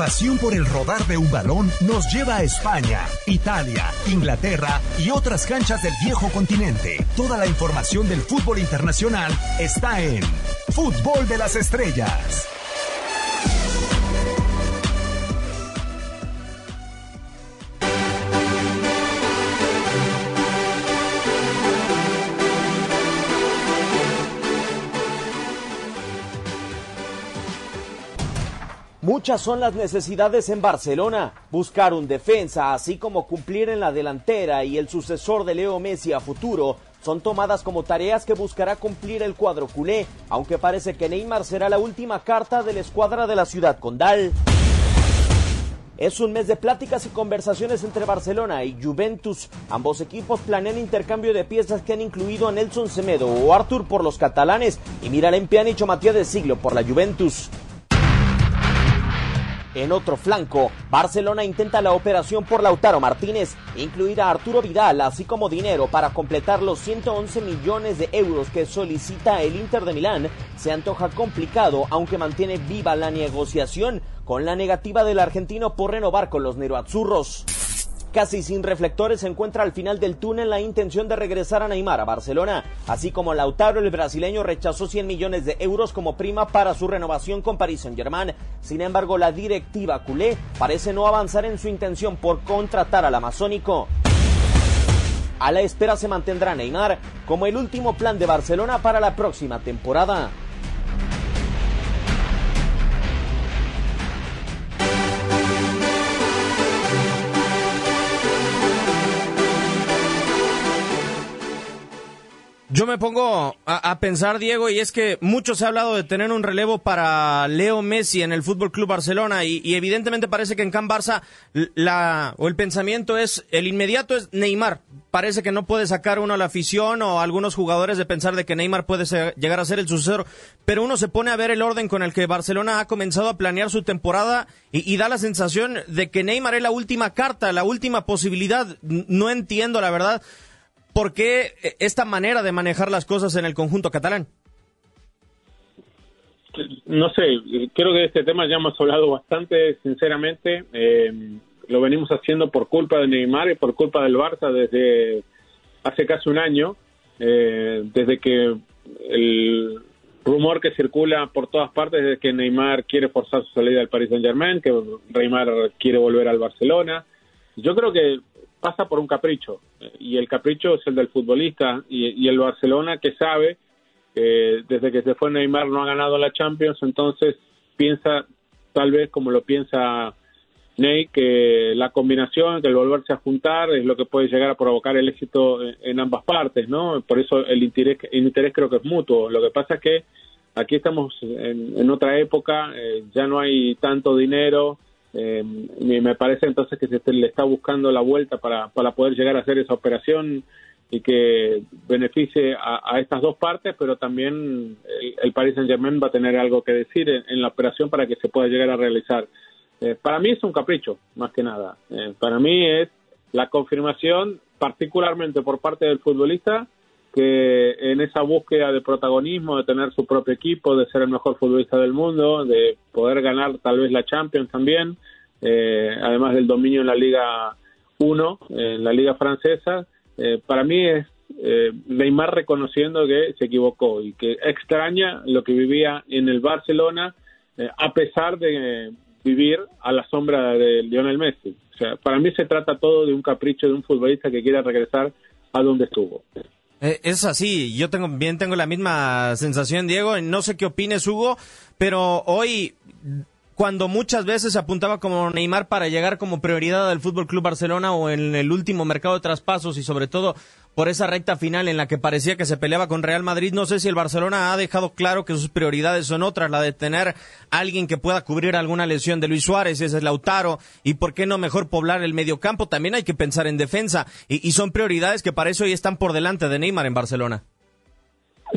pasión por el rodar de un balón nos lleva a España, Italia, Inglaterra y otras canchas del viejo continente. Toda la información del fútbol internacional está en Fútbol de las Estrellas. Muchas son las necesidades en Barcelona. Buscar un defensa, así como cumplir en la delantera y el sucesor de Leo Messi a futuro, son tomadas como tareas que buscará cumplir el cuadro culé, aunque parece que Neymar será la última carta de la escuadra de la ciudad condal. Es un mes de pláticas y conversaciones entre Barcelona y Juventus. Ambos equipos planean intercambio de piezas que han incluido a Nelson Semedo o Artur por los catalanes y Miralem Pjanic o Matías de Siglo por la Juventus. En otro flanco, Barcelona intenta la operación por Lautaro Martínez, incluir a Arturo Vidal, así como dinero para completar los 111 millones de euros que solicita el Inter de Milán. Se antoja complicado, aunque mantiene viva la negociación con la negativa del argentino por renovar con los neroazurros. Casi sin reflectores se encuentra al final del túnel la intención de regresar a Neymar a Barcelona, así como Lautaro el brasileño rechazó 100 millones de euros como prima para su renovación con Paris Saint-Germain. Sin embargo, la directiva culé parece no avanzar en su intención por contratar al amazónico. A la espera se mantendrá Neymar como el último plan de Barcelona para la próxima temporada. Me pongo a, pensar, Diego, y es que mucho se ha hablado de tener un relevo para Leo Messi en el Fútbol Club Barcelona, y, evidentemente parece que en Can Barça la, o el pensamiento es el inmediato es Neymar. Parece que no puede sacar uno a la afición o algunos jugadores de pensar de que Neymar puede llegar a ser el sucesor, pero uno se pone a ver el orden con el que Barcelona ha comenzado a planear su temporada y, y da la sensación de que Neymar es la última carta, la última posibilidad. No entiendo, la verdad ¿Por qué esta manera de manejar las cosas en el conjunto catalán? No sé, creo que de este tema ya hemos hablado bastante, sinceramente. Eh, lo venimos haciendo por culpa de Neymar y por culpa del Barça desde hace casi un año, eh, desde que el rumor que circula por todas partes es que Neymar quiere forzar su salida al Paris Saint Germain, que Neymar quiere volver al Barcelona. Yo creo que pasa por un capricho y el capricho es el del futbolista y, el Barcelona que sabe que desde que se fue Neymar no ha ganado la Champions entonces piensa tal vez como lo piensa Ney que la combinación que el volverse a juntar es lo que puede llegar a provocar el éxito en ambas partes no por eso el interés el interés creo que es mutuo. Lo que pasa es que aquí estamos en, otra época eh, ya no hay tanto dinero eh, me parece entonces que se le está buscando la vuelta para, para poder llegar a hacer esa operación y que beneficie a, estas dos partes, pero también el, Paris Saint Germain va a tener algo que decir en, la operación para que se pueda llegar a realizar. Eh, para mí es un capricho, más que nada. Eh, para mí es la confirmación, particularmente por parte del futbolista, que en esa búsqueda de protagonismo, de tener su propio equipo, de ser el mejor futbolista del mundo, de poder ganar tal vez la Champions también, eh, además del dominio en la Liga 1, en la Liga francesa, eh, para mí es eh, Neymar reconociendo que se equivocó y que extraña lo que vivía en el Barcelona a pesar de vivir a la sombra de Lionel Messi. O sea, para mí se trata todo de un capricho de un futbolista que quiere regresar a donde estuvo. Eh, es así, yo tengo, bien tengo la misma sensación, Diego. No sé qué opines, Hugo, pero hoy cuando muchas veces se apuntaba como Neymar para llegar como prioridad al Fútbol Club Barcelona o en el último mercado de traspasos y sobre todo por esa recta final en la que parecía que se peleaba con Real Madrid, no sé si el Barcelona ha dejado claro que sus prioridades son otras, la de tener a alguien que pueda cubrir alguna lesión de Luis Suárez, ese es Lautaro, y por qué no mejor poblar el mediocampo, también hay que pensar en defensa, y, son prioridades que para eso hoy están por delante de Neymar en Barcelona.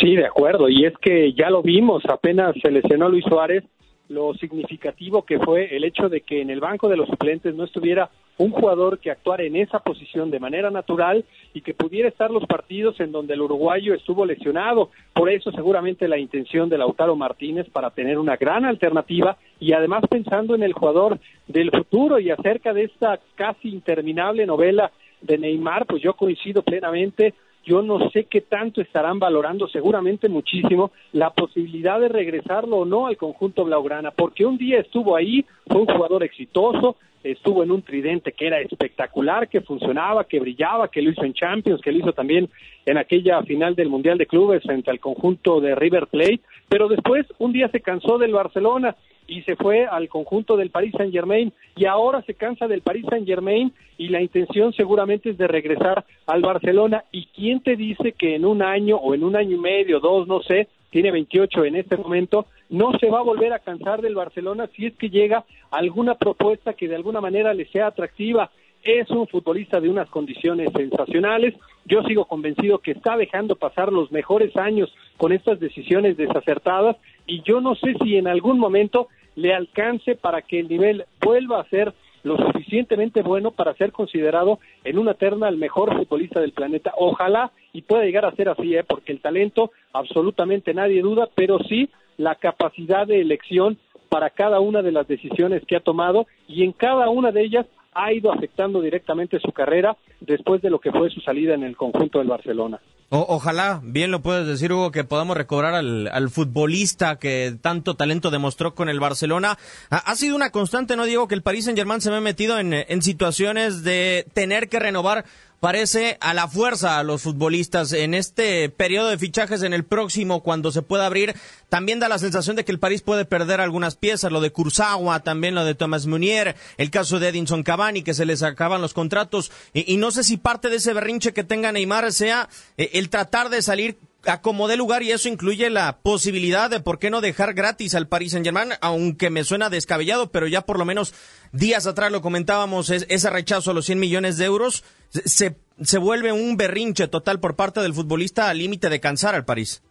Sí, de acuerdo, y es que ya lo vimos, apenas se lesionó Luis Suárez, lo significativo que fue el hecho de que en el banco de los suplentes no estuviera un jugador que actuara en esa posición de manera natural y que pudiera estar los partidos en donde el uruguayo estuvo lesionado. Por eso seguramente la intención de Lautaro Martínez para tener una gran alternativa y además pensando en el jugador del futuro y acerca de esta casi interminable novela de Neymar, pues yo coincido plenamente. Yo no sé qué tanto estarán valorando, seguramente muchísimo, la posibilidad de regresarlo o no al conjunto Blaugrana, porque un día estuvo ahí, fue un jugador exitoso, estuvo en un tridente que era espectacular, que funcionaba, que brillaba, que lo hizo en Champions, que lo hizo también en aquella final del Mundial de Clubes frente al conjunto de River Plate, pero después un día se cansó del Barcelona y se fue al conjunto del Paris Saint Germain y ahora se cansa del Paris Saint Germain y la intención seguramente es de regresar al Barcelona. Y quién te dice que en un año o en un año y medio, dos, no sé, tiene 28 en este momento, no se va a volver a cansar del Barcelona si es que llega alguna propuesta que de alguna manera le sea atractiva. Es un futbolista de unas condiciones sensacionales. Yo sigo convencido que está dejando pasar los mejores años con estas decisiones desacertadas y yo no sé si en algún momento le alcance para que el nivel vuelva a ser lo suficientemente bueno para ser considerado en una terna el mejor futbolista del planeta. Ojalá y pueda llegar a ser así, ¿eh? porque el talento absolutamente nadie duda, pero sí la capacidad de elección para cada una de las decisiones que ha tomado y en cada una de ellas ha ido afectando directamente su carrera después de lo que fue su salida en el conjunto del Barcelona. Ojalá, bien lo puedes decir Hugo, que podamos recobrar al, futbolista que tanto talento demostró con el Barcelona. Ha, sido una constante, no digo que el Paris Saint Germain se me ha metido en, en situaciones de tener que renovar parece a la fuerza a los futbolistas en este periodo de fichajes en el próximo cuando se pueda abrir. También da la sensación de que el París puede perder algunas piezas lo de Kurzawa también lo de Thomas Munier el caso de Edinson Cavani que se les acaban los contratos. Y, no sé si parte de ese berrinche que tenga Neymar sea eh, el tratar de salir a como de lugar y eso incluye la posibilidad de por qué no dejar gratis al Paris Saint Germain, aunque me suena descabellado, pero ya por lo menos días atrás lo comentábamos, ese rechazo a los 100 millones de euros se, se vuelve un berrinche total por parte del futbolista al límite de cansar al París.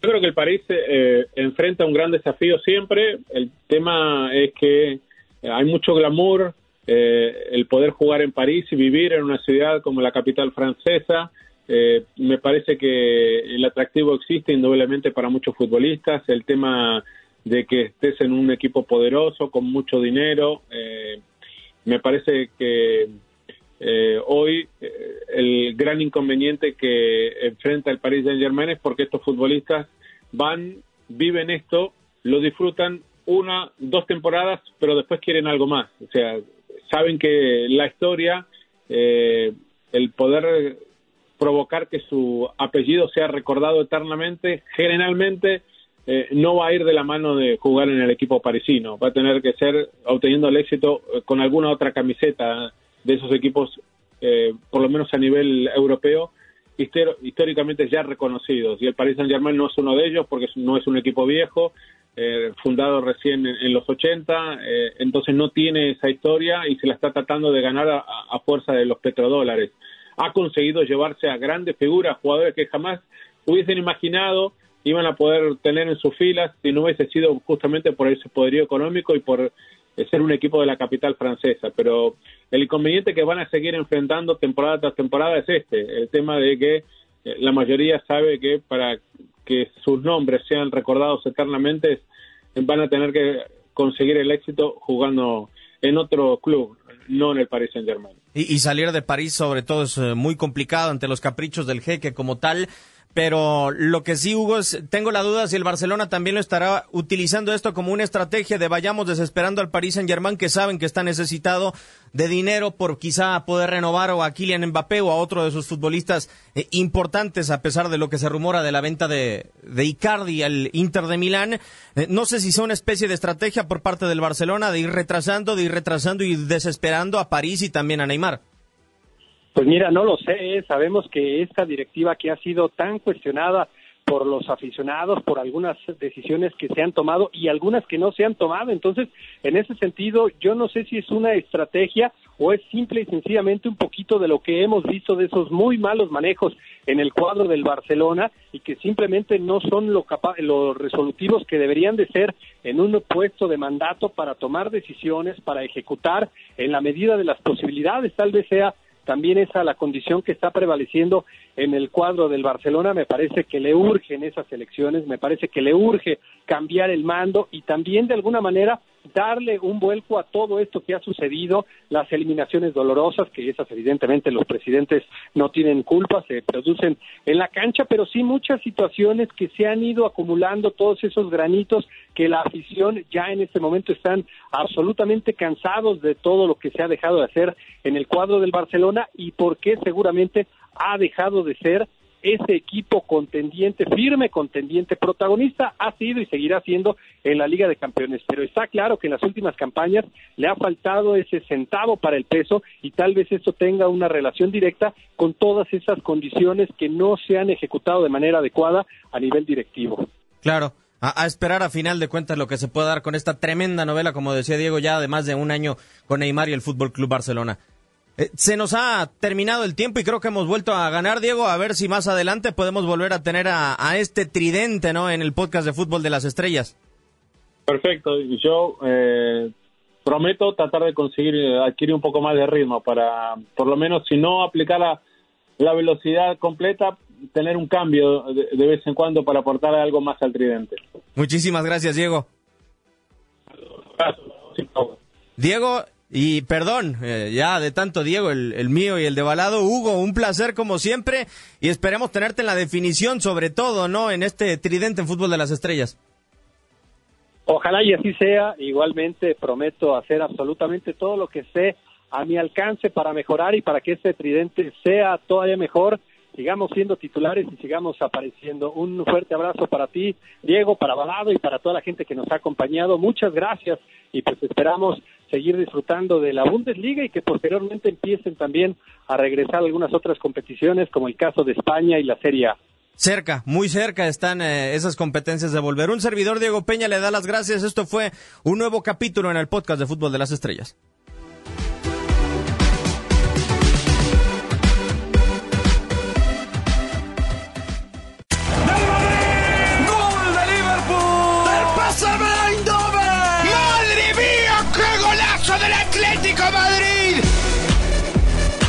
Yo creo que el París eh, enfrenta un gran desafío siempre. El tema es que hay mucho glamour, eh, el poder jugar en París y vivir en una ciudad como la capital francesa. Eh, me parece que el atractivo existe indudablemente para muchos futbolistas. El tema de que estés en un equipo poderoso, con mucho dinero. me parece que eh, hoy eh, el gran inconveniente que enfrenta el Paris Saint Germain es porque estos futbolistas van, viven esto, lo disfrutan una, dos temporadas, pero después quieren algo más. O sea, saben que la historia, eh, el poder provocar que su apellido sea recordado eternamente, generalmente no va a ir de la mano de jugar en el equipo parisino, va a tener que ser obteniendo el éxito con alguna otra camiseta de esos equipos, eh, por lo menos a nivel europeo, históricamente ya reconocidos. Y el Paris Saint-Germain no es uno de ellos porque no es un equipo viejo, eh, fundado recién en, los 80, eh, entonces no tiene esa historia y se la está tratando de ganar a, fuerza de los petrodólares. Ha conseguido llevarse a grandes figuras, jugadores que jamás hubiesen imaginado iban a poder tener en sus filas si no hubiese sido justamente por ese poderío económico y por ser un equipo de la capital francesa. Pero el inconveniente que van a seguir enfrentando temporada tras temporada es este, el tema de que eh, la mayoría sabe que para que sus nombres sean recordados eternamente van a tener que conseguir el éxito jugando en otro club, no en el Paris Saint Germain. Y, y salir de París sobre todo es eh, muy complicado ante los caprichos del jeque como tal pero lo que sí, Hugo, es, tengo la duda si el Barcelona también lo estará utilizando esto como una estrategia de vayamos desesperando al Paris Saint Germain, que saben que está necesitado de dinero por quizá poder renovar o a Kylian Mbappé o a otro de sus futbolistas eh, importantes, a pesar de lo que se rumora de la venta de, de Icardi al Inter de Milán. Eh, no sé si sea una especie de estrategia por parte del Barcelona de ir retrasando, de ir retrasando y desesperando a París y también a Neymar. Pues mira, no lo sé. Sabemos que esta directiva que ha sido tan cuestionada por los aficionados, por algunas decisiones que se han tomado y algunas que no se han tomado. Entonces, en ese sentido, yo no sé si es una estrategia o es simple y sencillamente un poquito de lo que hemos visto de esos muy malos manejos en el cuadro del Barcelona y que simplemente no son lo los resolutivos que deberían de ser en un puesto de mandato para tomar decisiones, para ejecutar en la medida de las posibilidades. Tal vez sea también esa la condición que está prevaleciendo en el cuadro del Barcelona, me parece que le urge en esas elecciones, me parece que le urge cambiar el mando y también de alguna manera darle un vuelco a todo esto que ha sucedido, las eliminaciones dolorosas, que esas evidentemente los presidentes no tienen culpa, se producen en la cancha, pero sí muchas situaciones que se han ido acumulando, todos esos granitos que la afición ya en este momento están absolutamente cansados de todo lo que se ha dejado de hacer en el cuadro del Barcelona y porque seguramente ha dejado de ser ese equipo contendiente, firme contendiente, protagonista ha sido y seguirá siendo en la Liga de Campeones. Pero está claro que en las últimas campañas le ha faltado ese centavo para el peso y tal vez esto tenga una relación directa con todas esas condiciones que no se han ejecutado de manera adecuada a nivel directivo. Claro. A, esperar a final de cuentas lo que se pueda dar con esta tremenda novela, como decía Diego, ya de más de un año con Neymar y el Fútbol Club Barcelona. Eh, se nos ha terminado el tiempo y creo que hemos vuelto a ganar, Diego. A ver si más adelante podemos volver a tener a, este tridente, ¿no? En el podcast de Fútbol de las Estrellas. Perfecto. Yo eh, prometo tratar de conseguir eh, adquirir un poco más de ritmo para, por lo menos, si no aplicar la, la velocidad completa, tener un cambio de, de, vez en cuando para aportar algo más al tridente. Muchísimas gracias, Diego. Diego, y perdón, eh, ya de tanto Diego, el, mío y el de Balado, Hugo, un placer como siempre y esperemos tenerte en la definición sobre todo, ¿no? En este tridente en fútbol de las estrellas. Ojalá y así sea, igualmente prometo hacer absolutamente todo lo que sé a mi alcance para mejorar y para que este tridente sea todavía mejor sigamos siendo titulares y sigamos apareciendo. Un fuerte abrazo para ti, Diego, para Balado y para toda la gente que nos ha acompañado. Muchas gracias y pues esperamos seguir disfrutando de la Bundesliga y que posteriormente empiecen también a regresar algunas otras competiciones como el caso de España y la Serie A. Cerca, muy cerca están eh, esas competencias de volver. Un servidor Diego Peña le da las gracias. Esto fue un nuevo capítulo en el podcast de Fútbol de las Estrellas.